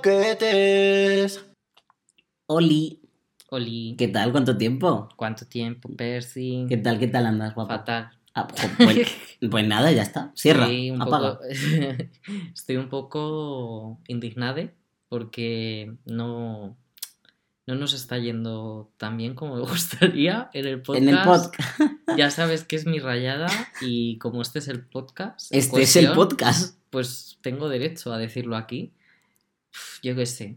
croquetes. Oli, Oli, ¿qué tal? ¿Cuánto tiempo? ¿cuánto tiempo, Percy? ¿Qué tal? ¿Qué tal andas, guapa? Fatal. Ah, pues, pues nada, ya está. Cierra, Sí, un apaga. poco- Estoy un poco indignada porque no, no nos está yendo tan bien como me gustaría en el podcast. En el podcast. Ya sabes que es mi rayada y como este es el podcast. Este es el podcast. Pues tengo derecho a decirlo aquí. Yo qué sé.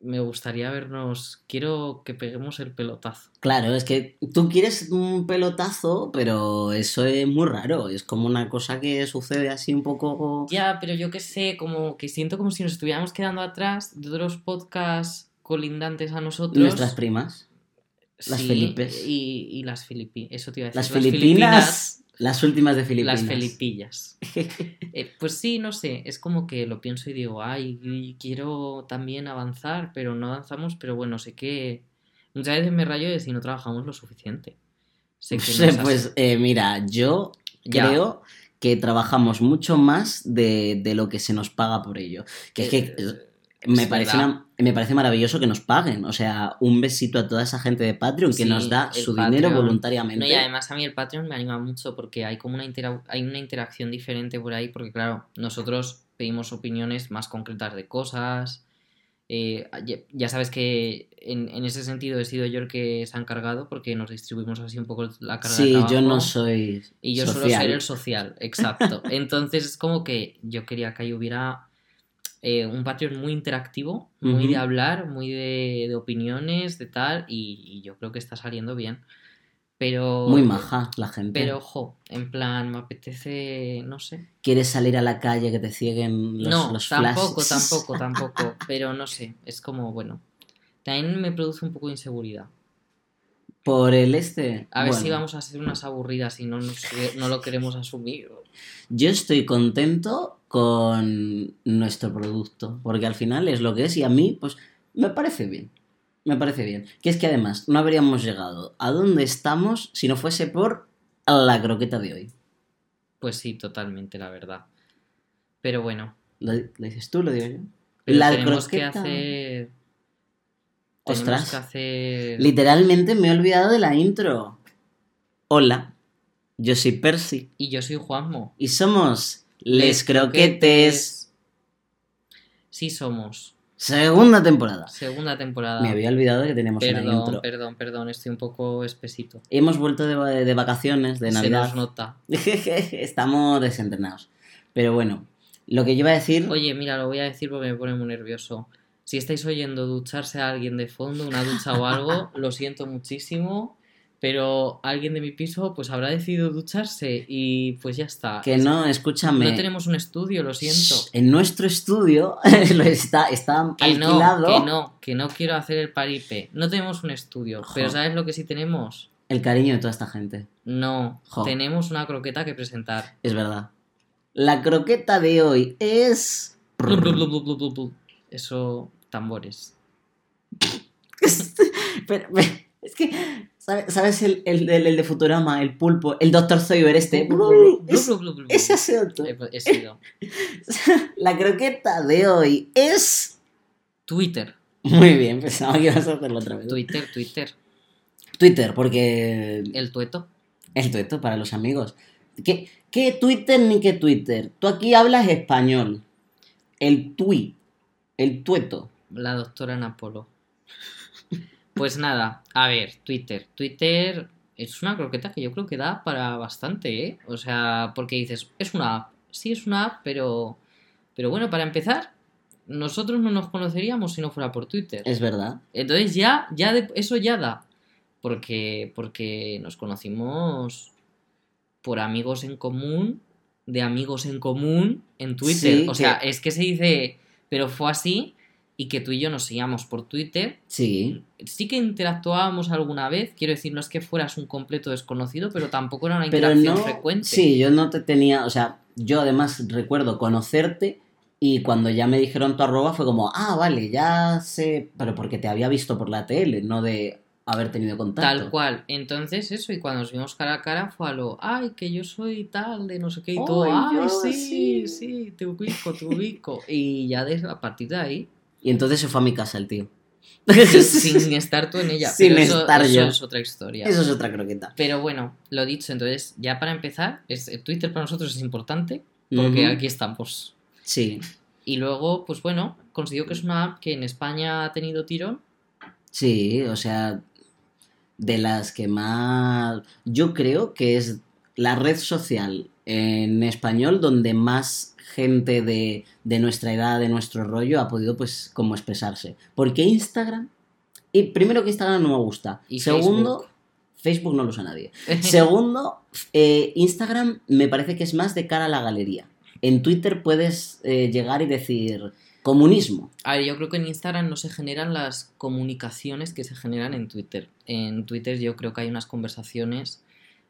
Me gustaría vernos. Quiero que peguemos el pelotazo. Claro, es que tú quieres un pelotazo, pero eso es muy raro. Es como una cosa que sucede así un poco. Ya, pero yo qué sé, como que siento como si nos estuviéramos quedando atrás de otros podcasts colindantes a nosotros. Nuestras primas. las Sí, Felipes. Y, y las Filipinas. Eso te iba a decir. Las Filipinas. Las últimas de Filipinas. Las Felipillas. Eh, pues sí, no sé, es como que lo pienso y digo, ay, quiero también avanzar, pero no avanzamos, pero bueno, sé que muchas veces me rayo de si no trabajamos lo suficiente. Sé que no pues eh, mira, yo Ya. creo que trabajamos mucho más de, de lo que se nos paga por ello. Que es que Eh, me, parece una- me parece maravilloso que nos paguen. O sea, un besito a toda esa gente de Patreon que Sí, nos da su dinero voluntariamente. No, y además a mí el Patreon me anima mucho porque hay como una, intera- hay una interacción diferente por ahí, porque claro, nosotros pedimos opiniones más concretas de cosas. eh, ya, ya sabes que en, en ese sentido he sido yo el que se ha encargado porque nos distribuimos así un poco la carga de sí, yo no soy. Y yo social. ser el social, exacto. Entonces es como que yo quería que ahí hubiera eh, un Patreon muy interactivo, muy de hablar, muy de, de opiniones, de tal, y, y yo creo que está saliendo bien. Pero. Muy maja la gente. Pero ojo, en plan, me apetece, no sé. ¿Quieres salir a la calle que te cieguen los, no, los tampoco, flashes? tampoco, tampoco. Pero no sé, es como, bueno. También me produce un poco de inseguridad. Por el este. A ver bueno, si vamos a ser unas aburridas y no, nos- no lo queremos asumir. Yo estoy contento con nuestro producto, porque al final es lo que es y a mí, pues, me parece bien. Me parece bien. Que es que además no habríamos llegado a donde estamos si no fuese por la croqueta de hoy. Pues sí, totalmente, la verdad. Pero bueno, ¿Lo, lo dices tú, lo digo yo? pero la tenemos que croqueta. hacer. Ostras. Tenemos que hacer. Literalmente me he olvidado de la intro. Hola, yo soy Percy Y yo soy Juanmo. y somos Les Croquetes. Sí, somos. Segunda temporada. Segunda temporada. Me había olvidado que teníamos una Perdón, intro. perdón, perdón, estoy un poco espesito. Hemos vuelto de, de vacaciones, de Se Navidad. nos nota. Estamos desentrenados. Pero bueno, lo que yo iba a decir. Oye, mira, lo voy a decir porque me pone muy nervioso. Si estáis oyendo ducharse a alguien de fondo, una ducha o algo, lo siento muchísimo. Pero alguien de mi piso pues habrá decidido ducharse y pues ya está. que no, escúchame. No tenemos un estudio, lo siento. En nuestro estudio está, está Que no, alquilado que no, que no quiero hacer el paripe. No tenemos un estudio, Jo. pero ¿sabes lo que sí tenemos? el cariño de toda esta gente. No, Jo. tenemos una croqueta que presentar. Es verdad. La croqueta de hoy es. Eso, tambores. Pero, pero, es que. ¿Sabes, sabes el, el, el- el de Futurama, el pulpo, el Dr. Zoiber este? Es- ese asunto. He, he sido. La croqueta de hoy es. Twitter, Muy bien, pensaba que ibas a hacerlo otra vez. Twitter, Twitter. Twitter, porque El tueto. el tueto para los amigos. ¿Qué, qué Twitter ni qué Twitter? Tú aquí hablas español. El tui, el tueto. La doctora Napolo. Pues nada, a ver, Twitter. Twitter es una croqueta que yo creo que da para bastante, ¿eh? O sea, porque dices, es una app. Sí, es una app, pero. Pero bueno, para empezar, nosotros no nos conoceríamos si no fuera por Twitter. Es verdad. Entonces ya, ya de- eso ya da. Porque, porque nos conocimos por amigos en común, de amigos en común en Twitter. Sí, o sea, que- es que se dice, pero fue así y que tú y yo nos seguíamos por Twitter. Sí. Sí que interactuábamos alguna vez, quiero decir, no es que fueras un completo desconocido, pero tampoco era una interacción no. frecuente. Sí, yo no te tenía. O sea, yo además recuerdo conocerte. Y cuando ya me dijeron tu arroba fue como, ah, vale, ya sé. Pero porque te había visto por la tele, no de haber tenido contacto. Tal cual. Entonces, eso, y cuando nos vimos cara a cara fue a lo, ay, que yo soy tal, de no sé qué, y todo, Ay, ay, yo sí, sí". sí, te ubico, te ubico. Y ya desde a partir de ahí, Y entonces se fue a mi casa el tío. Sin, estar tú en ella. Sin pero eso, estar eso yo. es otra historia. Eso es otra croqueta. Pero bueno, lo dicho, entonces, ya para empezar, es, Twitter para nosotros es importante porque aquí estamos. Sí, Y luego, pues bueno, considero que es una app que en España ha tenido tirón. sí, o sea, de las que más... Yo creo que es la red social en español donde más gente de, de nuestra edad, de nuestro rollo, ha podido pues como expresarse. Porque Instagram... Y primero que Instagram no me gusta. Y Segundo, Facebook no lo usa nadie. Segundo, eh, Instagram me parece que es más de cara a la galería. En Twitter puedes eh, llegar y decir comunismo. A ver, yo creo que en Instagram no se generan las comunicaciones que se generan en Twitter. En Twitter yo creo que hay unas conversaciones,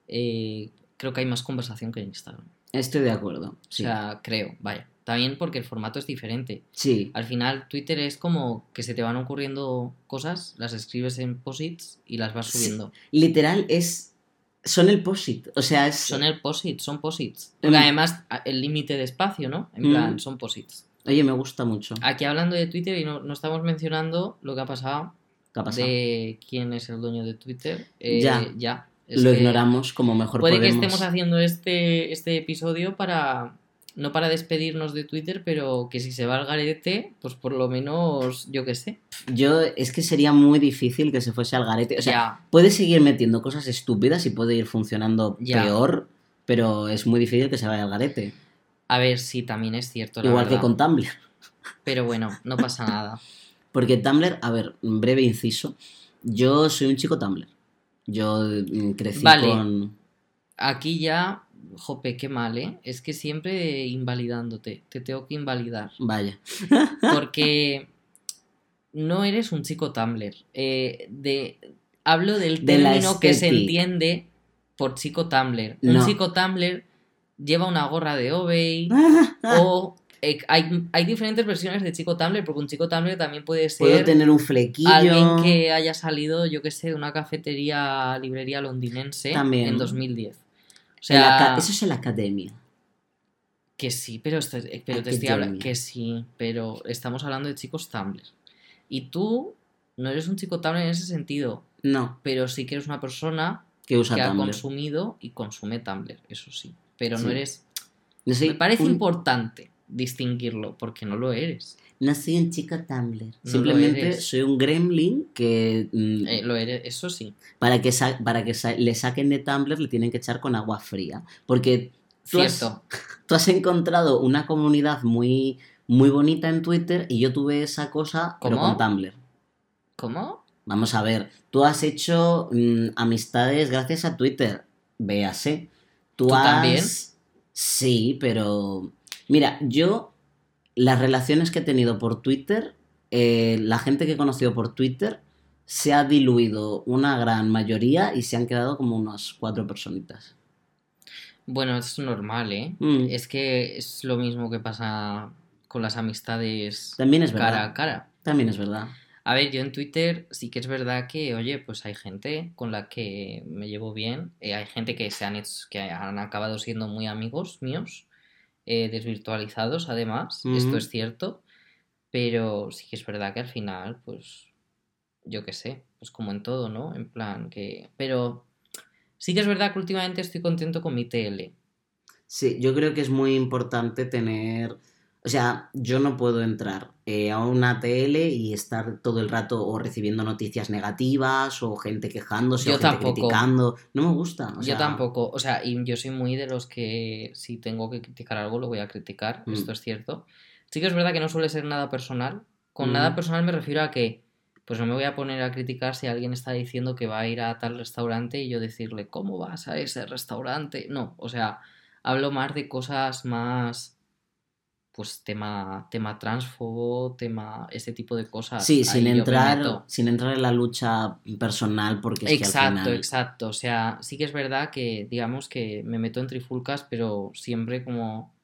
eh, creo que hay más conversación que en Instagram. Estoy de acuerdo. O sea, creo, vaya. También porque el formato es diferente. sí. Al final Twitter es como que se te van ocurriendo cosas, las escribes en posits y las vas Sí. subiendo. Literal es. Son el posit. O sea, es. Son el posit, son posits. Mm. Porque además el límite de espacio, ¿no? En Mm. plan, son posits. Oye, me gusta mucho. Aquí hablando de Twitter y no, no estamos mencionando lo que ha pasado ¿Qué ha pasado? de quién es el dueño de Twitter. Eh, Ya. ya. Es Lo ignoramos como mejor Puede podemos. que estemos haciendo este, este episodio para. No para despedirnos de Twitter, pero que si se va al garete, pues por lo menos, yo qué sé. Yo, es que sería muy difícil que se fuese al garete. O sea, puede seguir metiendo cosas estúpidas y puede ir funcionando Ya. peor, pero es muy difícil que se vaya al garete. a ver si también es cierto. La Igual que con Tumblr. Pero bueno, no pasa nada. Porque Tumblr, a ver, un breve inciso. Yo soy un chico Tumblr. Yo mm, crecí Vale. con. Aquí ya, jope, qué mal, ¿eh? Es que siempre invalidándote. Te tengo que invalidar. Vaya. Porque no eres un chico Tumblr. Eh, de, hablo del De término que se entiende por chico Tumblr. Un chico Tumblr lleva una gorra de Obey o eh, hay, hay diferentes versiones de chico Tumblr porque un chico Tumblr también puede Puedo ser tener un flequillo. alguien que haya salido, yo que sé, de una cafetería, librería londinense También. en 2010. O sea, Eso es en la academia. que sí, pero, este- pero te estoy hablando que sí, pero estamos hablando de chicos Tumblr. Y tú no eres un chico Tumblr en ese sentido, No, pero sí que eres una persona que usa que ha consumido y consume Tumblr, eso sí. Pero no eres. Me parece un- importante distinguirlo, porque no lo eres. No soy un chico Tumblr. Simplemente soy un gremlin que. mm, Eh, lo eres, eso sí. para que, sa- para que sa- le saquen de Tumblr le tienen que echar con agua fría. Porque tú has, Cierto. tú has encontrado una comunidad muy, muy bonita en Twitter y yo tuve esa cosa, pero ¿Cómo? con Tumblr. ¿Cómo? Vamos a ver, tú has hecho mm, amistades gracias a Twitter. Véase. Tú, ¿Tú has... también? Sí, pero. Mira, yo. Las relaciones que he tenido por Twitter, eh, la gente que he conocido por Twitter, se ha diluido una gran mayoría y se han quedado como unas cuatro personitas. Bueno, es normal, ¿eh? Mm, Es que es lo mismo que pasa con las amistades También es verdad. cara a cara. También es verdad. A ver, yo en Twitter sí que es verdad que, oye, pues hay gente con la que me llevo bien, eh, hay gente que se han hecho- que han acabado siendo muy amigos míos, eh, desvirtualizados además, esto es cierto, pero sí que es verdad que al final, pues, yo qué sé, pues como en todo, ¿no? En plan que... Pero sí que es verdad que últimamente estoy contento con mi TL. Sí, yo creo que es muy importante tener. O sea, yo no puedo entrar eh, a una tele y estar todo el rato o recibiendo noticias negativas o gente quejándose Yo o gente tampoco. criticando. No me gusta. o Yo tampoco, o sea, y yo soy muy de los que si tengo que criticar algo lo voy a criticar, Mm. esto es cierto. Sí que es verdad que no suele ser nada personal. Con Mm. nada personal me refiero a que, pues no me voy a poner a criticar si alguien está diciendo que va a ir a tal restaurante y yo decirle, ¿cómo vas a ese restaurante? No, o sea, hablo más de cosas más, pues tema, tema transfobo, tema, ese tipo de cosas. Sí, Ahí sin entrar, sin entrar en la lucha personal porque es que al Exacto, final... exacto. O sea, sí que es verdad que, digamos que me meto en trifulcas, pero siempre como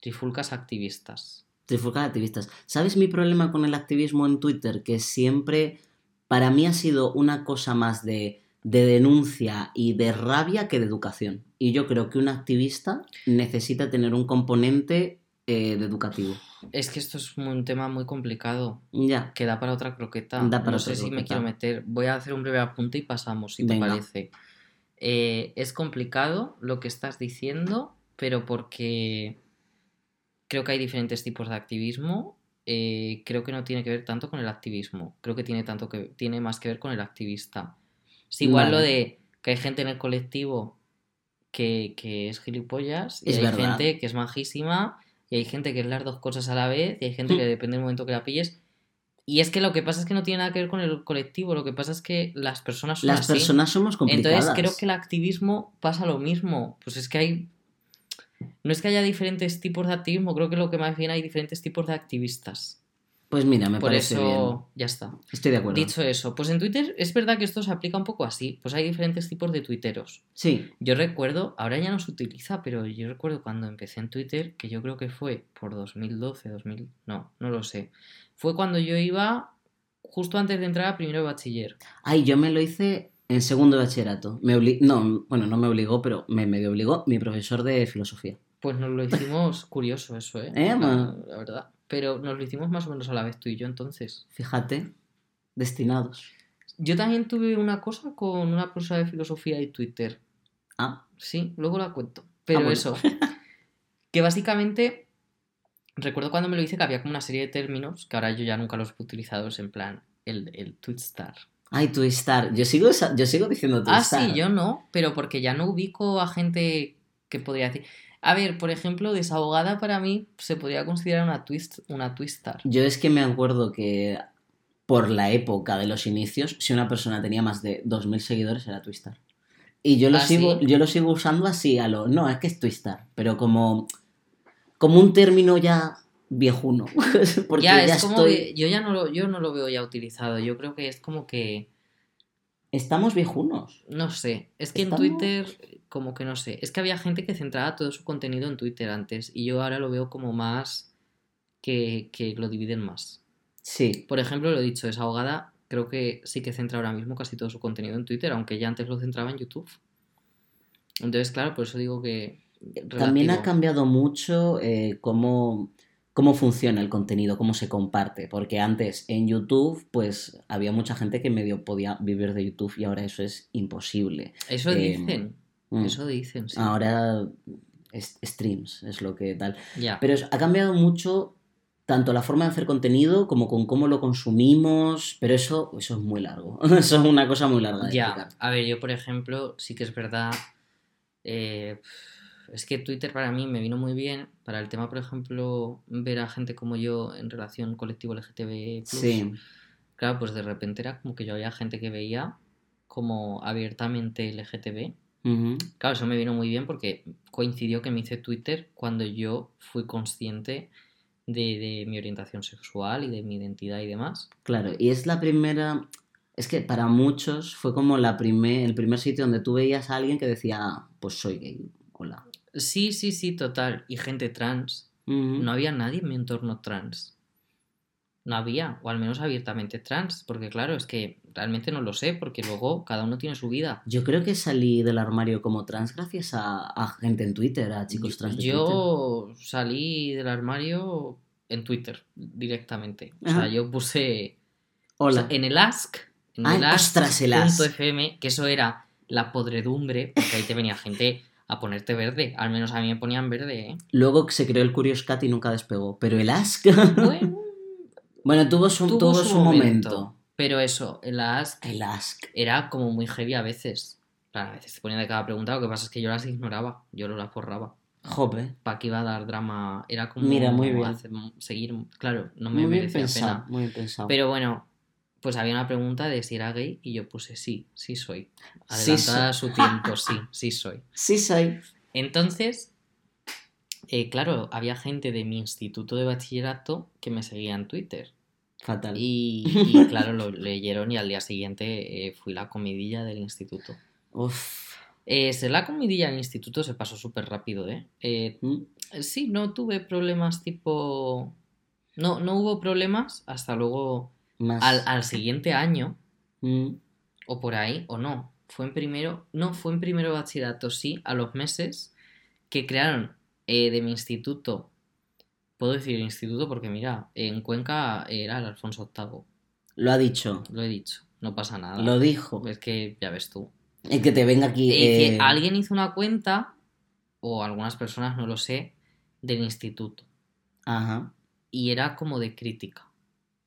trifulcas activistas. Trifulcas activistas. ¿Sabes mi problema con el activismo en Twitter? Que siempre para mí ha sido una cosa más de, de denuncia y de rabia que de educación. Y yo creo que un activista necesita tener un componente eh, de educativo. Es que esto es un tema muy complicado. Ya. Que da para otra croqueta. Da para no sé si me quiero meter. Voy a hacer un breve apunte y pasamos, si Venga. te parece. Eh, es complicado lo que estás diciendo, pero porque creo que hay diferentes tipos de activismo. Eh, creo que no tiene que ver tanto con el activismo. Creo que tiene, tanto que, tiene más que ver con el activista. Es igual Vale. lo de que hay gente en el colectivo que, que es gilipollas y Es hay verdad. gente que es majísima y hay gente que es las dos cosas a la vez y hay gente que depende del momento que la pilles. Y es que lo que pasa es que no tiene nada que ver con el colectivo, lo que pasa es que las personas son Las así. personas somos complicadas. Entonces creo que el activismo pasa lo mismo. Pues es que hay... No es que haya diferentes tipos de activismo, creo que lo que más bien hay diferentes tipos de activistas. Pues mira, me Por parece eso, bien. ya está. Estoy de acuerdo. Dicho eso, pues en Twitter es verdad que esto se aplica un poco así. Pues hay diferentes tipos de tuiteros. Sí, Yo recuerdo, ahora ya no se utiliza, pero yo recuerdo cuando empecé en Twitter, que yo creo que fue por 2012, 2000, no, no lo sé. Fue cuando yo iba justo antes de entrar a primero de bachiller. Ay, yo me lo hice en segundo de bachillerato. Me obli- No, bueno, no me obligó, pero me medio obligó mi profesor de filosofía. Pues nos lo hicimos curioso eso, ¿eh? Eh, la verdad. Pero nos lo hicimos más o menos a la vez tú y yo entonces. Fíjate, destinados. Yo también tuve una cosa con una profesora de filosofía y Twitter. Ah, Sí, luego la cuento. Pero bueno. eso. Que básicamente. Recuerdo cuando me lo hice que había como una serie de términos que ahora yo ya nunca los he utilizado. En plan, el, el Twitstar. ay, Twistar. Yo sigo, yo sigo diciendo Ah, Twistar. sí, yo no, pero porque ya no ubico a gente que podría decir. A ver, por ejemplo, desahogada para mí se podría considerar una twist, una twistar. Yo es que me acuerdo que por la época de los inicios, si una persona tenía más de 2.000 seguidores era Twistar. Y yo lo, ¿Ah, sigo, sí? yo lo sigo usando así a lo... No, es que es Twistar, pero como, como un término ya viejuno. Porque ya, ya, es como estoy... que yo ya no lo, yo no lo veo ya utilizado. Yo creo que es como que. Estamos viejunos. No sé. Es que Estamos- en Twitter, como que no sé. Es que había gente que centraba todo su contenido en Twitter antes. Y yo ahora lo veo como más que, que lo dividen más. Sí, Por ejemplo, lo he dicho, desahogada, creo que sí que centra ahora mismo casi todo su contenido en Twitter, aunque ya antes lo centraba en YouTube. Entonces, claro, por eso digo que. También ha cambiado mucho eh, cómo, cómo funciona el contenido, cómo se comparte. Porque antes en YouTube, pues había mucha gente que medio podía vivir de YouTube y ahora eso es imposible. Eso eh, dicen. Mm. Eso dicen, sí. Ahora es- streams es lo que tal. Ya. Pero es- ha cambiado mucho tanto la forma de hacer contenido como con cómo lo consumimos. Pero eso, eso es muy largo. Eso es una cosa muy larga Ya, explicar. a ver, yo por ejemplo, sí que es verdad. eh, es que Twitter para mí me vino muy bien para el tema, por ejemplo, ver a gente como yo en relación colectivo LGTB. Sí, Claro, pues de repente era como que yo había gente que veía como abiertamente LGTB. Claro, eso me vino muy bien porque coincidió que me hice Twitter cuando yo fui consciente de, de mi orientación sexual y de mi identidad y demás. Claro, y es la primera. Es que para muchos fue como la primer, el primer sitio donde tú veías a alguien que decía, "Ah, pues soy gay. Hola. Sí, sí, sí, total. Y gente trans. No había nadie en mi entorno trans. No había, o al menos abiertamente trans, porque claro, es que realmente no lo sé, porque luego cada uno tiene su vida. Yo creo que salí del armario como trans gracias a, a gente en Twitter, a chicos trans de Twitter. Yo salí del armario en Twitter directamente. O sea, yo puse Hola. o sea, en el Ask, en Ah, el Ask ostras, el Ask. punto FM, que eso era la podredumbre, porque ahí te venía gente a ponerte verde. Al menos a mí me ponían verde, ¿eh? Luego se creó el Curious Cat y nunca despegó. Pero el Ask. Bueno, bueno, tuvo su, tuvo tuvo su su momento. Pero eso, el Ask El Ask. era como muy heavy a veces. Claro, a veces te ponían de cada pregunta, lo que pasa es que yo las ignoraba, yo no las borraba. Jope. ¿Para qué iba a dar drama? Era como Mira, muy bien. hacer- seguir, claro, no me muy bien merecía pensado. pena. Muy bien pensado. Pero bueno, pues había una pregunta de si era gay y yo puse sí, sí soy. Sí Adelantada a su tiempo, sí, sí soy. Sí, soy. Entonces, eh, claro, había gente de mi instituto de bachillerato que me seguía en Twitter. Fatal. Y, y, claro, lo leyeron y al día siguiente eh, fui la comidilla del instituto. Uf. Eh, ser la comidilla del instituto se pasó súper rápido, ¿eh? Eh, ¿Mm? Sí, no tuve problemas tipo... No, no hubo problemas hasta luego Más. al, al siguiente año Mm. o por ahí, o no. Fue en primero, no, fue en primero bachillerato, sí, a los meses que crearon eh, de mi instituto Puedo decir instituto porque, mira, en Cuenca era el Alfonso VIII. Lo ha dicho. Lo he dicho. No pasa nada. Lo dijo. Es que ya ves tú. Es que te venga aquí. Es que eh, alguien hizo una cuenta, o algunas personas, no lo sé, del instituto. Ajá. Y era como de crítica.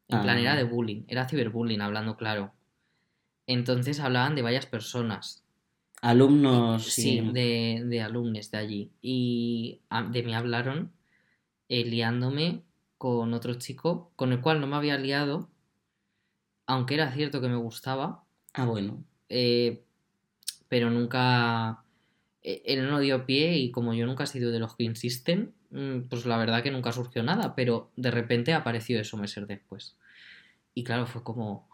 En plan, Ah. era de bullying. Era ciberbullying, hablando claro. Entonces hablaban de varias personas. Alumnos. Sí, de, de alumnos de allí. Y de mí hablaron eh, liándome con otro chico con el cual no me había liado, aunque era cierto que me gustaba, Ah, bueno. eh, pero nunca... eh, Él no dio pie y como yo nunca he sido de los que insisten, pues la verdad que nunca surgió nada, pero de repente apareció eso meses después. Y claro, fue como...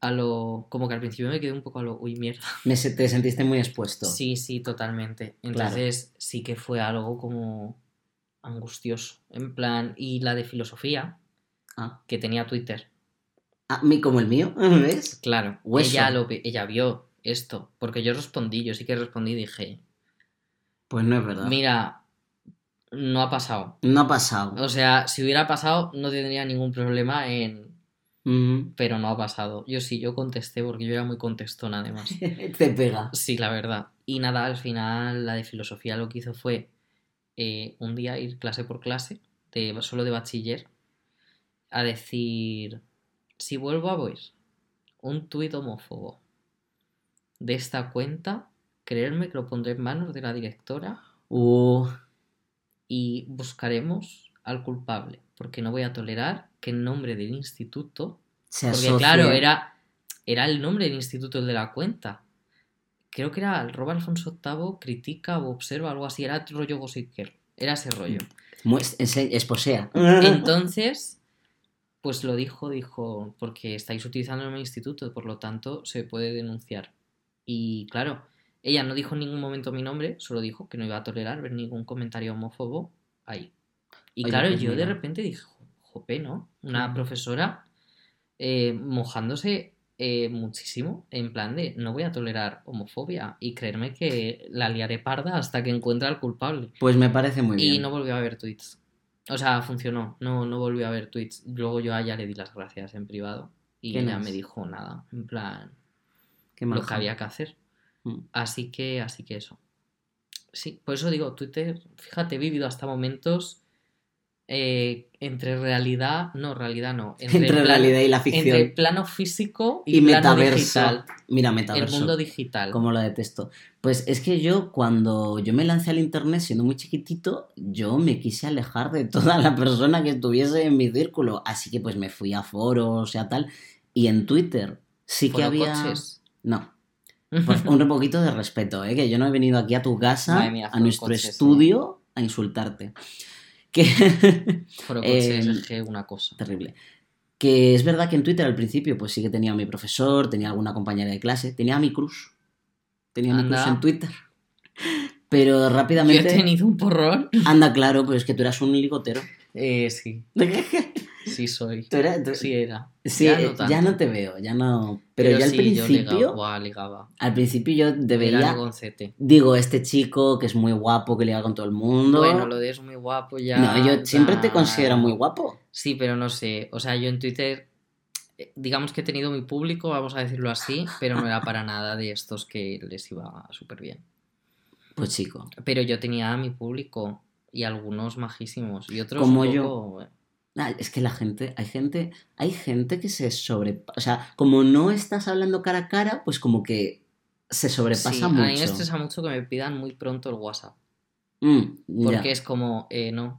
A lo... Como que al principio me quedé un poco a lo... Uy, mierda. Me te sentiste muy expuesto. Sí, sí, totalmente. Entonces sí que fue algo como angustioso. En plan, y la de filosofía, Ah. que tenía Twitter. Ah, mi- como el mío, ¿ves? Claro, Hueso. ella, lo, ella vio esto, porque yo respondí, yo sí que respondí y dije, Pues no es verdad. mira, no ha pasado. No ha pasado. O sea, si hubiera pasado no tendría ningún problema en... Pero no ha pasado. Yo sí, yo contesté porque yo era muy contestona además. te pega. Sí, la verdad. Y nada, al final la de filosofía lo que hizo fue eh, un día ir clase por clase, de, solo de bachiller, a decir, si vuelvo a ver un tuit homófobo de esta cuenta, creerme que lo pondré en manos de la directora Uh, y buscaremos al culpable, porque no voy a tolerar que en nombre del instituto se porque asocia- claro, era, era el nombre del instituto el de la cuenta. Creo que era el Roba Alfonso VIII, critica o observa, algo así. Era rollo Gossip Girl. Era ese rollo. Esposea. Entonces, pues lo dijo, dijo, porque estáis utilizando mi instituto, por lo tanto se puede denunciar. Y claro, ella no dijo en ningún momento mi nombre, solo dijo que no iba a tolerar ver ningún comentario homófobo ahí. Y Oye, claro, pues yo de repente dije, jope, ¿no? Una profesora eh, mojándose eh, muchísimo, en plan de no voy a tolerar homofobia y creerme que la liaré parda hasta que encuentre al culpable. Pues me parece muy bien. Y no volvió a ver tweets. O sea, funcionó. No, no volvió a ver tweets. Luego yo a ella le di las gracias en privado. Y ella me dijo nada. En plan, Qué lo que había que hacer. Mm. Así que, así que eso. Sí, por eso digo, Twitter, fíjate, he vivido hasta momentos eh, entre realidad, no, realidad no. Entre, el realidad y la ficción. Entre el plano físico y, y plano metaverso. digital. Mira, El metaverso. mundo digital. Como lo detesto. Pues es que yo, cuando yo me lancé al internet siendo muy chiquitito, yo me quise alejar de toda la persona que estuviese en mi círculo. Así que pues me fui a foros y a tal. Y en Twitter sí que había. Forocoches. No. Pues un poquito de respeto, ¿eh? que yo no he venido aquí a tu casa, mía, a nuestro estudio, a insultarte. Que. Eh, es que una cosa. Terrible. Que es verdad que en Twitter al principio, pues sí que tenía a mi profesor, tenía alguna compañera de clase, tenía a mi cruz. Tenía a mi Anda. cruz en Twitter. Pero Yo he rápidamente. tenido un porrón. Anda, claro, pues es que tú eras un ligotero. Eh, sí, sí soy. Tú eras- tú- Sí era. Sí, ya eh, no ya te veo, ya no. Pero, yo al sí, yo principio. ligaba, ligaba. Al principio yo te veía. Digo, este chico que es muy guapo, que liga con todo el mundo. Bueno, lo de es muy guapo ya. No, yo siempre te considero muy guapo. Sí, pero no sé. O sea, yo en Twitter, eh, digamos que he tenido mi público, vamos a decirlo así, pero no era para nada de estos que les iba súper bien. Pues chico. Pero yo tenía a mi público y algunos majísimos y otros Como un yo. poco, eh, es que la gente, hay gente, hay gente que se sobre, o sea, como no estás hablando cara a cara, pues como que se sobrepasa sí, a mucho. mí me estresa mucho que me pidan muy pronto el WhatsApp. Mm, ya. Porque es como, eh, no,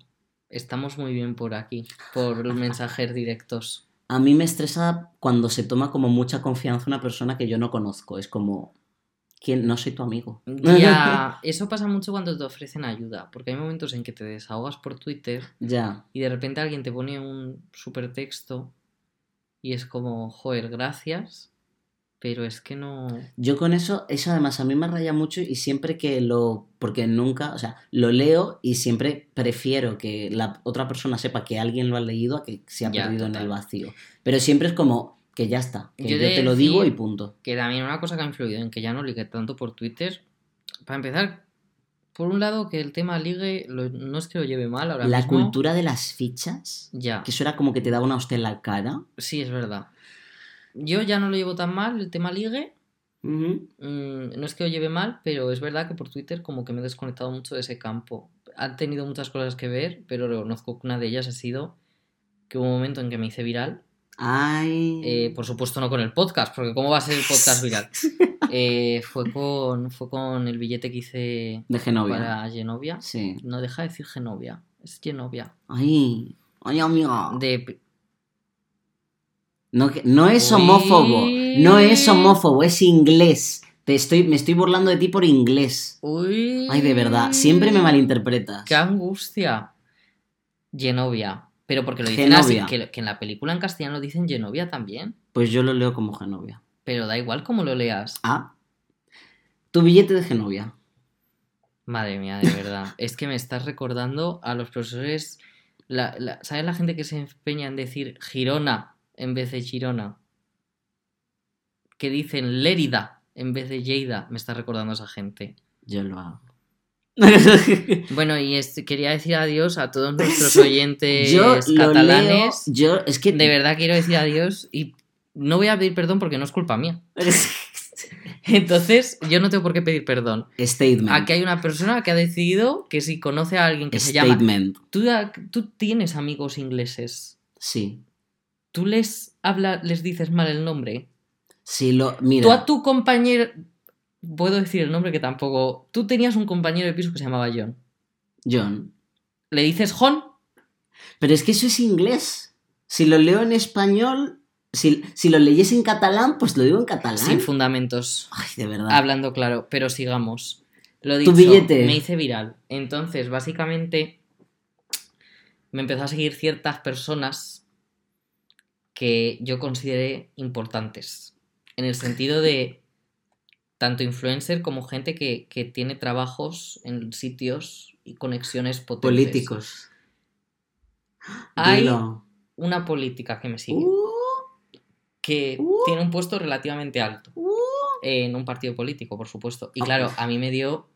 estamos muy bien por aquí, por los mensajes directos. A mí me estresa cuando se toma como mucha confianza una persona que yo no conozco. Es como, ¿quién? No soy tu amigo. Ya, eso pasa mucho cuando te ofrecen ayuda, porque hay momentos en que te desahogas por Twitter ya. y de repente alguien te pone un super texto y es como, joder, gracias, pero es que no... Yo con eso, eso además a mí me raya mucho y siempre que lo, porque nunca, o sea, lo leo y siempre prefiero que la otra persona sepa que alguien lo ha leído a que se ha Ya, perdido en el vacío. Pero siempre es como que ya está, que Yo te lo digo y punto. Que también una cosa que ha influido en que ya no ligue tanto por Twitter, para empezar, por un lado, que el tema ligue lo- no es que lo lleve mal ahora La mismo. cultura de las fichas, Ya, que eso era como que te daba una hostia en la cara. sí, es verdad. Yo ya no lo llevo tan mal, el tema ligue. Mm, no es que lo lleve mal, pero es verdad que por Twitter como que me he desconectado mucho de ese campo. Han tenido muchas cosas que ver, pero reconozco que una de ellas ha sido que hubo un momento en que me hice viral. Ay. Eh, por supuesto no con el podcast, porque ¿cómo va a ser el podcast viral? Eh, fue, con, fue con el billete que hice de Genovia. para Genovia. Sí. No deja de decir Genovia, es Genovia. Ay. Ay, amiga. De, No, es Uy. homófobo. No es homófobo, es inglés. Te estoy, me estoy burlando de ti por inglés. Uy. Ay, de verdad. Siempre me malinterpretas. ¡Qué angustia! Genovia. Pero porque lo dicen así, que, que en la película en castellano dicen Genovia también. Pues yo lo leo como Genovia. Pero da igual cómo lo leas. Ah. Tu billete de Genovia. Madre mía, de verdad. es que me estás recordando a los profesores. La, la- ¿Sabes la gente que se empeña en decir Girona en vez de Girona? Que dicen Lérida en vez de Lleida. Me está recordando a esa gente. Yo lo hago. Bueno, y este- quería decir adiós a todos nuestros oyentes yo catalanes. leo. Yo, es que. De verdad quiero decir adiós y no voy a pedir perdón porque no es culpa mía. Entonces, yo no tengo por qué pedir perdón. Statement. Aquí hay una persona que ha decidido que si conoce a alguien que se llama... Statement. Tú, tú tienes amigos ingleses. Sí. Tú les habla, les dices mal el nombre. Sí, lo. Mira. Tú a tu compañero... Puedo decir el nombre que tampoco... Tú tenías un compañero de piso que se llamaba John. John. ¿Le dices John? Pero es que eso es inglés. Si lo leo en español. Si, si lo leyes en catalán, pues lo digo en catalán. Sin fundamentos. Ay, de verdad. Hablando claro, pero sigamos. Lo Tu dicho, billete. me hice viral. Entonces, básicamente, me empezó a seguir ciertas personas que yo consideré importantes. En el sentido de tanto influencer como gente que, que tiene trabajos en sitios y conexiones potentes. Políticos. Hay Dilo. una política que me sigue, Uh, que uh. tiene un puesto relativamente alto. uh. en un partido político, por supuesto. Y claro, a mí me dio.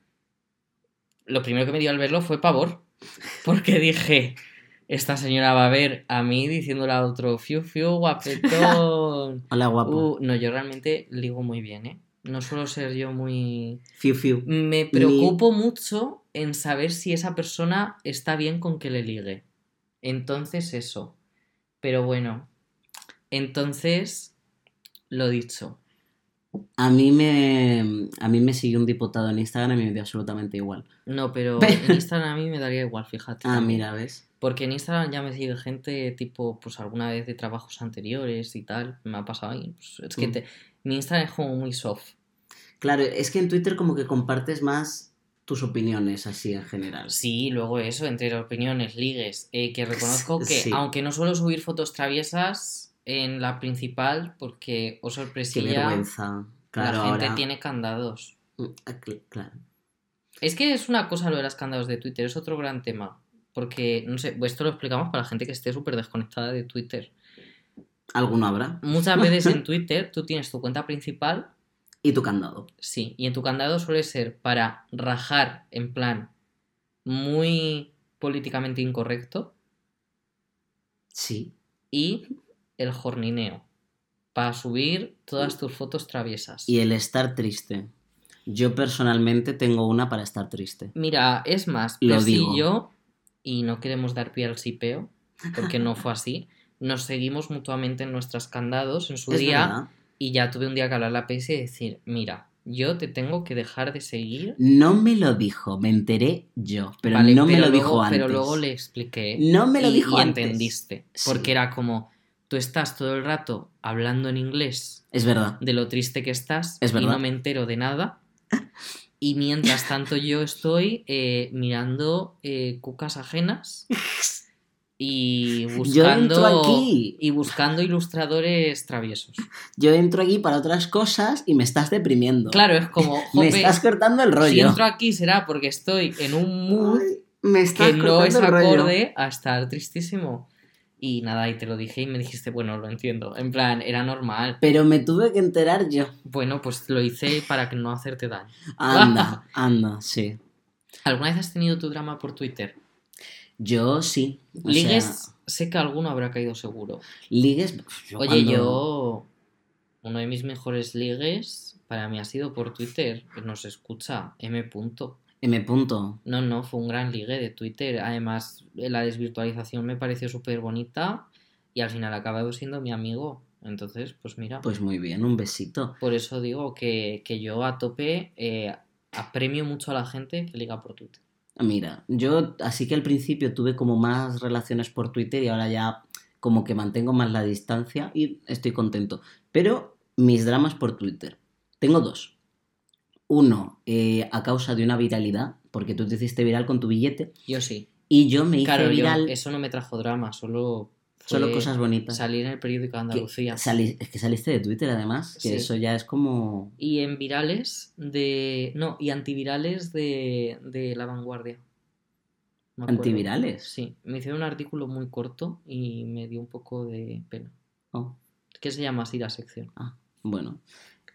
Lo primero que me dio al verlo fue pavor. Porque dije, esta señora va a ver a mí diciéndole a otro, fiu, fiu, guapetón. Hola, guapo. Uh, no, yo realmente ligo muy bien, ¿eh? No suelo ser yo muy... Fiu, fiu. Me preocupo mucho en saber si esa persona está bien con que le ligue. Entonces eso. Pero bueno. Entonces, lo dicho. A mí me. A mí me siguió un diputado en Instagram y me dio absolutamente igual. No, pero en Instagram a mí me daría igual, fíjate. Ah, también. mira, ¿ves? Porque en Instagram ya me sigue gente tipo, pues alguna vez de trabajos anteriores y tal. Me ha pasado ahí. Pues, es que Mm. te- mi Instagram es como muy soft. Claro, es que en Twitter como que compartes más tus opiniones así en general. Sí, luego eso, entre opiniones, ligues. eh, que reconozco que, Sí. aunque no suelo subir fotos traviesas en la principal, porque, oh Qué sorpresilla, vergüenza. Claro, la gente ahora. tiene candados. Mm, ah, cl- Claro. Es que es una cosa lo de los candados de Twitter, es otro gran tema. Porque, no sé, esto lo explicamos para la gente que esté súper desconectada de Twitter. ¿Alguno habrá? Muchas veces en Twitter tú tienes tu cuenta principal, Y tu candado. sí, y en tu candado suele ser para rajar en plan muy políticamente incorrecto Sí. y el jornineo para subir todas tus fotos traviesas. Y el estar triste. Yo personalmente tengo una para estar triste. Mira, es más, Lo digo. yo, y no queremos dar pie al sipeo, porque no fue así, nos seguimos mutuamente en nuestras candados en su Es día verdad. y ya tuve un día que hablar a la PS y decir, mira, yo te tengo que dejar de seguir. No me lo dijo, me enteré yo, pero Vale, no me lo luego- dijo antes. Pero luego le expliqué No me lo y, dijo y antes. entendiste, Sí. porque era como, tú estás todo el rato hablando en inglés Es verdad. de lo triste que estás Es y verdad. no me entero de nada. Y mientras tanto yo estoy eh, mirando eh, cucas ajenas y Yo buscando, entro aquí. y buscando ilustradores traviesos. Yo entro aquí para otras cosas y me estás deprimiendo. Claro, es como, Me estás cortando el si rollo. entro aquí será porque estoy en un mood Ay, me estás que no es acorde a estar tristísimo. Y nada, y te lo dije y me dijiste, bueno, lo entiendo. En plan, era normal. Pero me tuve que enterar yo. Bueno, pues lo hice para que no hacerte daño. Anda, anda, sí. ¿Alguna vez has tenido tu drama por Twitter? Yo sí. o Ligues, sea, sé que alguno habrá caído seguro. ligues. yo Oye, cuando- yo. Uno de mis mejores ligues para mí ha sido por Twitter. Nos escucha, M. Punto. M. Punto. No, no, fue un gran ligue de Twitter. Además, la desvirtualización me pareció súper bonita y al final acabado siendo mi amigo. Entonces, pues mira, Pues muy bien, un besito. por eso digo que, que yo a tope eh, apremio mucho a la gente que liga por Twitter. Mira, yo así que al principio tuve como más relaciones por Twitter y ahora ya como que mantengo más la distancia y estoy contento. Pero mis dramas por Twitter. Tengo dos. Uno, eh, a causa de una viralidad, porque tú te hiciste viral con tu billete Yo sí. y yo me hice Claro, yo- viral eso no me trajo drama, solo. Solo cosas bonitas. Salir en el periódico de Andalucía. sali- es que saliste de Twitter además, que Sí. eso ya es como... Y en virales de. No, y antivirales de, de La Vanguardia. ¿Antivirales? Sí, me hicieron un artículo muy corto y me dio un poco de pena. Oh. ¿Qué se llama así la sección? Bueno,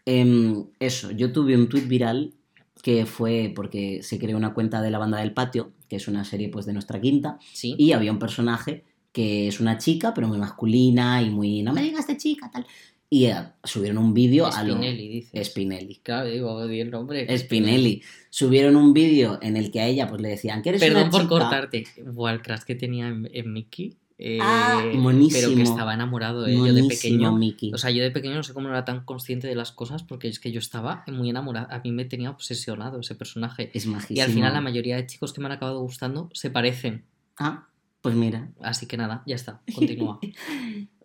em, eso, yo tuve un tweet viral que fue porque se creó una cuenta de la banda del patio, que es una serie pues de nuestra quinta, Sí. y había un personaje que es una chica, pero muy masculina y muy, no me digas de chica, tal. Y eh, subieron un vídeo a lo... Spinelli, dice. Spinelli. Claro, digo, di el nombre. Spinelli. Subieron un vídeo en el que a ella pues le decían que eres Perdón una por chica. cortarte. Buah, el crash que tenía en, en Mickey. eh, Ah, Pero monísimo. que estaba enamorado de él. Yo de Monísimo, pequeño. Mickey. O sea, yo de pequeño no sé cómo no era tan consciente de las cosas porque es que yo estaba muy enamorado. A mí me tenía obsesionado ese personaje. es majísimo. Y al final la mayoría de chicos que me han acabado gustando se parecen. Ah, pues mira, Así que nada, ya está. Continúa.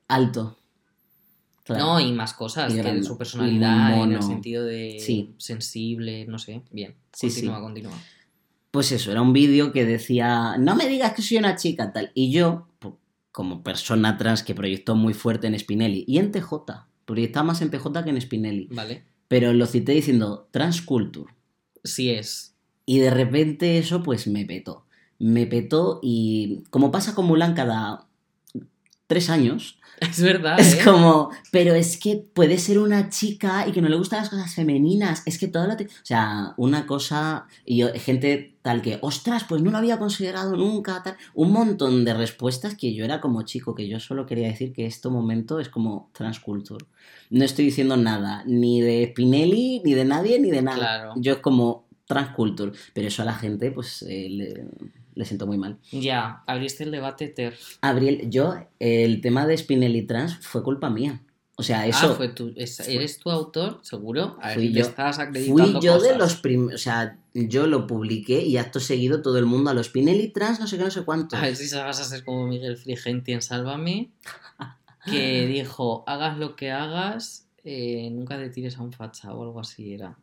alto. Claro. No, y más cosas. Y que su personalidad en el sentido de Sí. sensible, no sé. Bien. Sí, Continúa, sí. continúa. Pues eso, era un vídeo que decía, no me digas que soy una chica, tal. Y yo, como persona trans que proyectó muy fuerte en Spinelli y en TJ, proyectaba más en TJ que en Spinelli, Vale. pero lo cité diciendo transculture. Sí es. Y de repente eso pues me petó. Me petó y como pasa con Mulan cada tres años, Es verdad. es ¿eh? como, pero es que puede ser una chica y que no le gustan las cosas femeninas. Es que todo lo... te- O sea, una cosa... Y yo- gente tal que, ostras, pues no lo había considerado nunca, tal. Un montón de respuestas que yo era como chico, que yo solo quería decir que este momento es como transculture. No estoy diciendo nada, ni de Spinelli, ni de nadie, ni de nada. Claro. Yo es como transculture. Pero eso a la gente, pues, eh, le, le siento muy mal. Ya, abriste el debate TERF. Abriel, yo, el tema de Spinelli trans fue culpa mía. O sea, eso... ah, fue tu, es- ¿eres tu autor? ¿Seguro? A ver, Fui te yo. estás acreditando Fui yo de los primeros, o sea, yo lo publiqué y acto seguido todo el mundo a los Spinelli trans, no sé qué, no sé cuánto. A ver si vas a ser como Miguel Frigenti en Sálvame, que dijo, hagas lo que hagas, eh, nunca te tires a un facha o algo así era.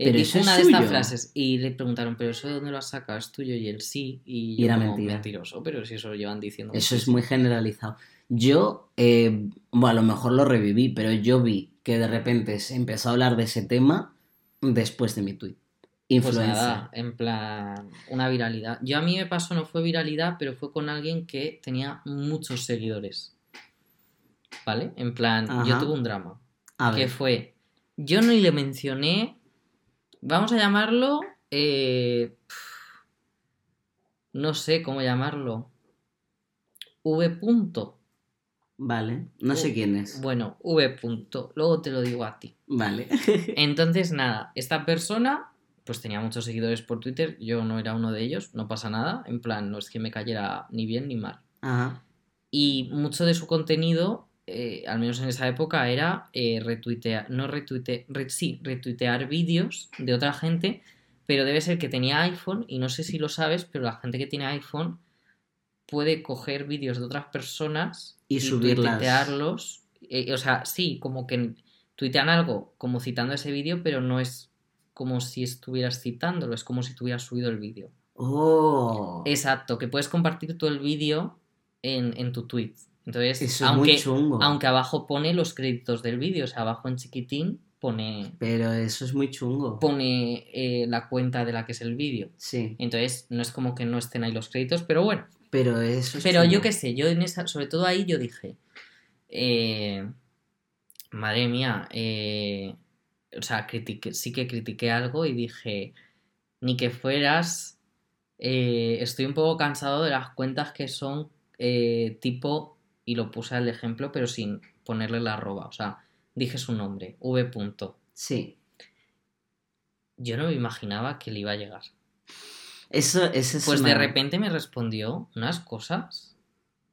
Eh, Pero dijo una de estas frases y le preguntaron, ¿pero eso de dónde lo has sacado? ¿Es tuyo? Y él sí. Y, Y yo era como, mentira. mentiroso, pero si eso lo llevan diciendo. Eso es muy generalizado. Yo, eh, bueno, a lo mejor lo reviví, pero yo vi que de repente se empezó a hablar de ese tema después de mi tweet. Pues Influencer. nada, en plan, una viralidad. Yo a mí me pasó, no fue viralidad, pero fue con alguien que tenía muchos seguidores. ¿Vale? En plan, yo tuve un drama. a que ver, fue, yo no le mencioné, vamos a llamarlo, eh, no sé cómo llamarlo, V punto. vale, no sé quién es. Bueno, V punto, luego te lo digo a ti. Vale. Entonces, nada, esta persona pues tenía muchos seguidores por Twitter, yo no era uno de ellos, no pasa nada, en plan, no es que me cayera ni bien ni mal. Ajá. Y mucho de su contenido, eh, al menos en esa época, era eh, retuitear, no retuite, re- sí, retuitear vídeos de otra gente, pero debe ser que tenía iPhone, y no sé si lo sabes, pero la gente que tiene iPhone puede coger vídeos de otras personas Y subirlas. tuitearlos. eh, o sea, sí, como que tuitean algo como citando ese vídeo, pero no es como si estuvieras citándolo, es como si tuvieras subido el vídeo. Oh. Exacto, que puedes compartir todo el vídeo en, en tu tweet. Entonces, Eso es aunque, muy chungo. aunque abajo pone los créditos del vídeo, o sea, abajo en chiquitín pone, Pero eso es muy chungo. pone eh, la cuenta de la que es el vídeo. Sí. Entonces, no es como que no estén ahí los créditos, pero bueno. Pero eso es Pero yo qué sé, yo en esa, sobre todo ahí yo dije, eh, madre mía, eh, o sea, critiqué- sí que critiqué algo y dije, ni que fueras estoy un poco cansado de las cuentas que son tipo, y lo puse al ejemplo, pero sin ponerle la arroba. O sea, dije su nombre, V. punto. Sí. Yo no me imaginaba que le iba a llegar. Eso, eso es Pues de repente me respondió unas cosas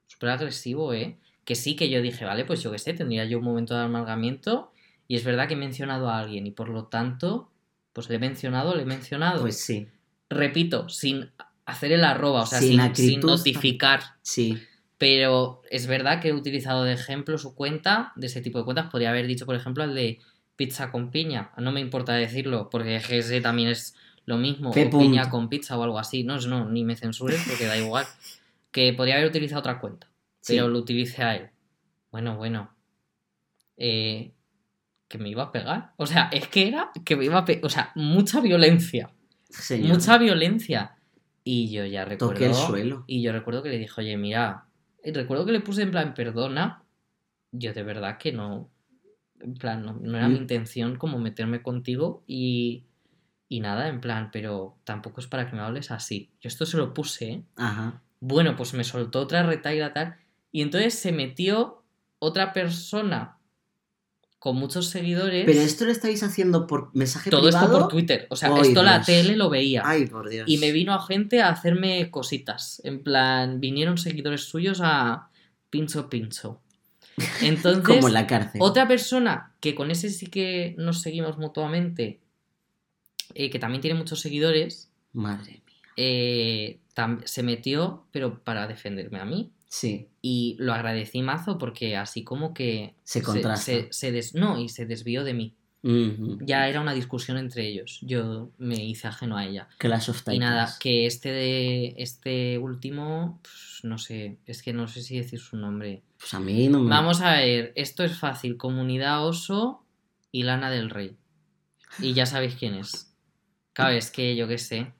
súper agresivo, ¿eh? Que sí que yo dije, vale, pues yo qué sé, tendría yo un momento de amargamiento y es verdad que he mencionado a alguien y por lo tanto, pues le he mencionado, le he mencionado. Pues sí, Repito, sin hacer el arroba, o sea, Sin sin notificar. sí. Pero es verdad que he utilizado de ejemplo su cuenta, de ese tipo de cuentas. Podría haber dicho, por ejemplo, el de pizza con piña. No me importa decirlo, porque ese también es lo mismo. O piña con pizza o algo así. No, no, ni me censures porque da igual. Que podría haber utilizado otra cuenta, Sí. pero lo utilicé a él. Bueno, bueno. Eh, que me iba a pegar. O sea, es que era que me iba a pegar. O sea, mucha violencia. Señor. Mucha violencia. Y yo ya recuerdo. Toqué el suelo. Y yo recuerdo que le dije, oye, mira. Y recuerdo que le puse en plan, perdona. Yo de verdad que no. En plan, no, no era mi intención como meterme contigo y. Y nada, en plan, pero tampoco es para que me hables así. Yo esto se lo puse, ¿eh? Ajá. Bueno, pues me soltó otra retaila tal. Y entonces se metió otra persona con muchos seguidores. Pero esto lo estáis haciendo por mensaje todo privado. esto por Twitter. O sea, Ay, esto la tele lo veía. Ay, por Dios. Y me vino a gente a hacerme cositas. En plan, vinieron seguidores suyos a pincho pincho. Entonces, Como en la cárcel. otra persona que con ese sí que nos seguimos mutuamente, eh, que también tiene muchos seguidores, Madre mía. eh, se metió, pero para defenderme a mí. Sí. Y lo agradecí mazo porque así como que... Se contrasta. se- se des- no, y se desvió de mí. Ya era una discusión entre ellos. Yo me hice ajeno a ella. Clash of Y Titans. nada, que este de este último, pues, no sé, es que no sé si decir su nombre. Pues a mí no me. Vamos a ver, esto es fácil, Comunidad Oso y Lana del Rey. Y ya sabéis quién es. Claro, es que yo qué sé.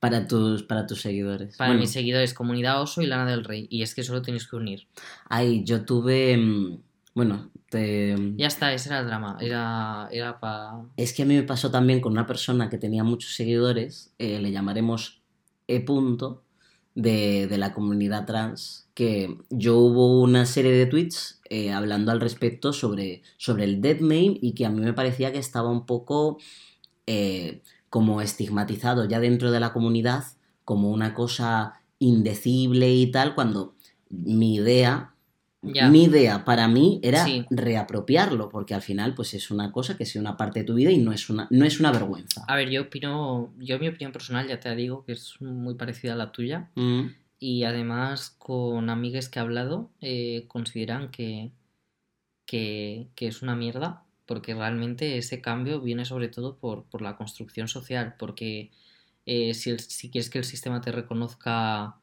Para tus, para tus seguidores. Para Bueno, mis seguidores, Comunidad Oso y Lana del Rey. Y es que solo tenéis que unir. Ay, yo tuve. mm, Bueno, te. Ya está, ese era el drama. Era, era para... Es que a mí me pasó también con una persona que tenía muchos seguidores, eh, le llamaremos E. Punto, de, de la comunidad trans, que yo hubo una serie de tweets eh, hablando al respecto sobre, sobre el deadmame y que a mí me parecía que estaba un poco eh, como estigmatizado ya dentro de la comunidad como una cosa indecible y tal, cuando mi idea Ya. mi idea para mí era Sí. reapropiarlo, porque al final pues es una cosa que es una parte de tu vida y no es una, no es una vergüenza. A ver, yo opino... Yo mi opinión personal ya te digo que es muy parecida a la tuya. Mm, Y además con amigues que he hablado eh, consideran que, que, que es una mierda porque realmente ese cambio viene sobre todo por, por la construcción social porque eh, si, el- si quieres que el sistema te reconozca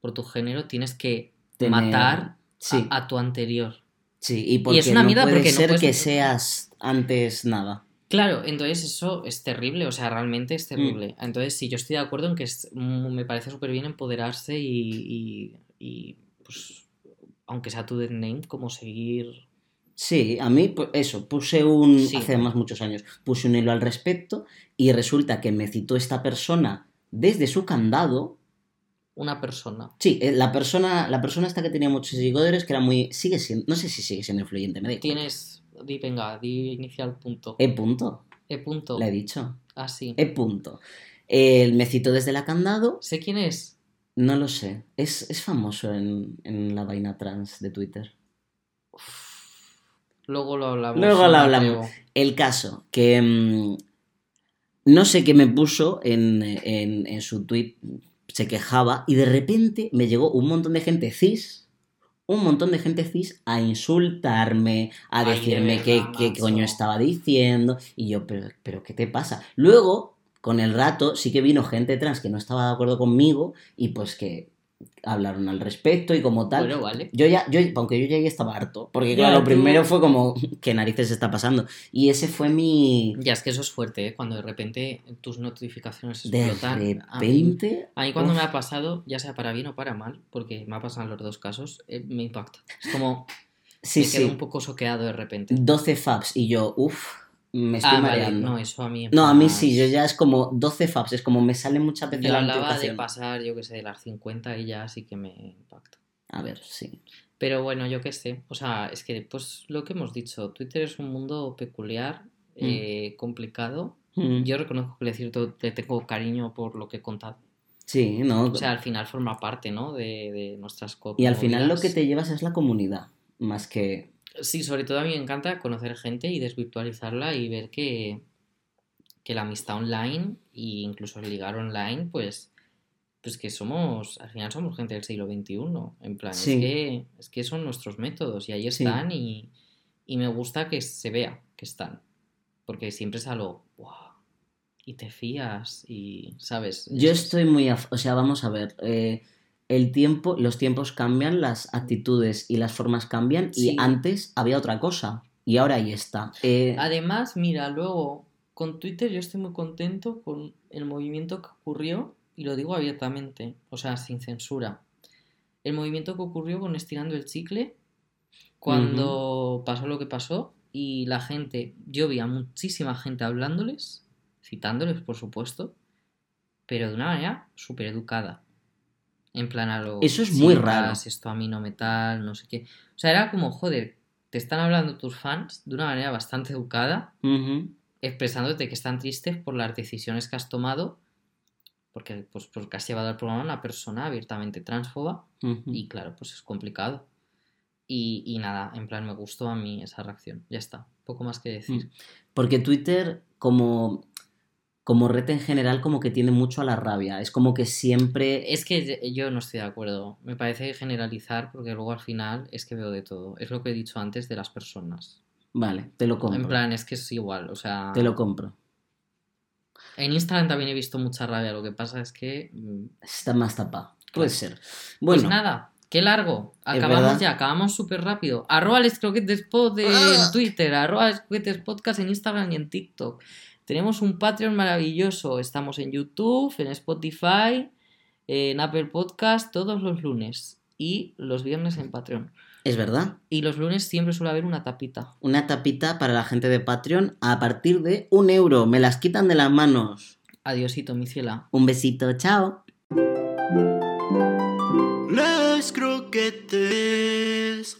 por tu género tienes que tener- matar Sí, a, a tu anterior. sí, y porque es una no mierda puede porque no ser puedes- que seas antes nada. Claro, entonces eso es terrible, o sea, realmente es terrible. Entonces sí, yo estoy de acuerdo en que es- mm, me parece súper bien empoderarse y, y, y, pues, aunque sea tu dead name, como seguir Sí, a mí, pues eso, puse un, Sí. hace más muchos años, puse un hilo al respecto y resulta que me citó esta persona desde su candado. una persona. Sí, eh, la persona, la persona esta que tenía muchos seguidores, que era muy, sigue siendo, no sé si sigue siendo influyente, me da. Tienes, di, venga, di inicial punto. E punto, E punto. le he dicho. Así. E punto. Él me citó desde la candado, Sé quién es. no lo sé. Es, es famoso en, en la vaina trans de Twitter. Luego lo hablamos. Luego lo hablamos. El caso, que mm, no sé qué me puso en, en, en su tweet, se quejaba y de repente me llegó un montón de gente cis, un montón de gente cis a insultarme, a Ay, decirme qué, qué coño estaba diciendo y yo, pero, pero ¿qué te pasa? Luego, con el rato, sí que vino gente trans que no estaba de acuerdo conmigo y pues que hablaron al respecto y como tal. Bueno, vale. Yo ya, yo, aunque yo ya estaba harto, porque claro, lo tú- primero fue como, ¿qué narices está pasando? Y ese fue mi... Ya, es que eso es fuerte, ¿eh? Cuando de repente tus notificaciones De explotan. A mí- repente... A mí cuando uf, me ha pasado, ya sea para bien o para mal, porque me ha pasado en los dos casos, eh, me impacta. Es como Sí, me quedo sí. un poco soqueado de repente. 12 faps y yo, uff, me estoy Ah, vale, mareando. no, eso a mí. No, a mí sí, yo ya es como 12 faps, es como me sale muchas veces Yo la hablaba de pasar, yo que sé, de las 50 y ya sí que me impacta. A ver, sí. Pero bueno, yo qué sé. O sea, es que, pues lo que hemos dicho, Twitter es un mundo peculiar, eh, complicado. Mm. Yo reconozco que le cierto, le tengo cariño por lo que he contado. Sí, ¿no? O sea, al final forma parte, ¿no? De, de nuestras cosas. y al final lo que te llevas es la comunidad, más que... Sí, sobre todo a mí me encanta conocer gente y desvirtualizarla y ver que, que la amistad online e incluso el ligar online, pues, pues que somos, al final somos gente del siglo XXI. En plan, Sí. es, que, es que son nuestros métodos y ahí Sí. están y, y me gusta que se vea que están. Porque siempre es algo, wow, y te fías y, ¿sabes? Yo Es- estoy muy... O sea, vamos a ver. eh, el tiempo, los tiempos cambian, las actitudes y las formas cambian Sí. y antes había otra cosa y ahora ahí está. Eh, Además, mira, luego con Twitter yo estoy muy contento con el movimiento que ocurrió, y lo digo abiertamente, o sea, sin censura. El movimiento que ocurrió con Estirando el Chicle, cuando pasó lo que pasó, y la gente, yo vi a muchísima gente hablándoles, citándoles, por supuesto, pero de una manera súper educada. En plan a lo... Eso es muy "Chicas, raro". Esto a mí no me tal, no sé qué. O sea, era como, joder, te están hablando tus fans de una manera bastante educada, expresándote que están tristes por las decisiones que has tomado, porque, pues, porque has llevado al programa a una persona abiertamente transfoba, y claro, pues es complicado. Y, y nada, en plan, me gustó a mí esa reacción. Ya está, poco más que decir. Mm. Porque Twitter, como, como red en general, como que tiene mucho a la rabia. Es como que siempre... Es que yo no estoy de acuerdo. Me parece generalizar porque luego al final es que veo de todo. Es lo que he dicho antes de las personas. Vale, te lo compro. En plan, es que es igual. O sea, Te lo compro. en Instagram también he visto mucha rabia. Lo que pasa es que. mm, Está más tapado. Puede ser. Pues Bueno, nada, qué largo. Acabamos ya, acabamos súper rápido. Arroba les croquetes pod en Ah. Twitter, arroba les croquetes podcast en Instagram y en TikTok. Tenemos un Patreon maravilloso. Estamos en YouTube, en Spotify, en Apple Podcast todos los lunes. Y los viernes en Patreon. es verdad. Y los lunes siempre suele haber una tapita. Una tapita para la gente de Patreon a partir de un euro. Me las quitan de las manos. Adiosito, mi ciela. Un besito, chao. Les croquetes.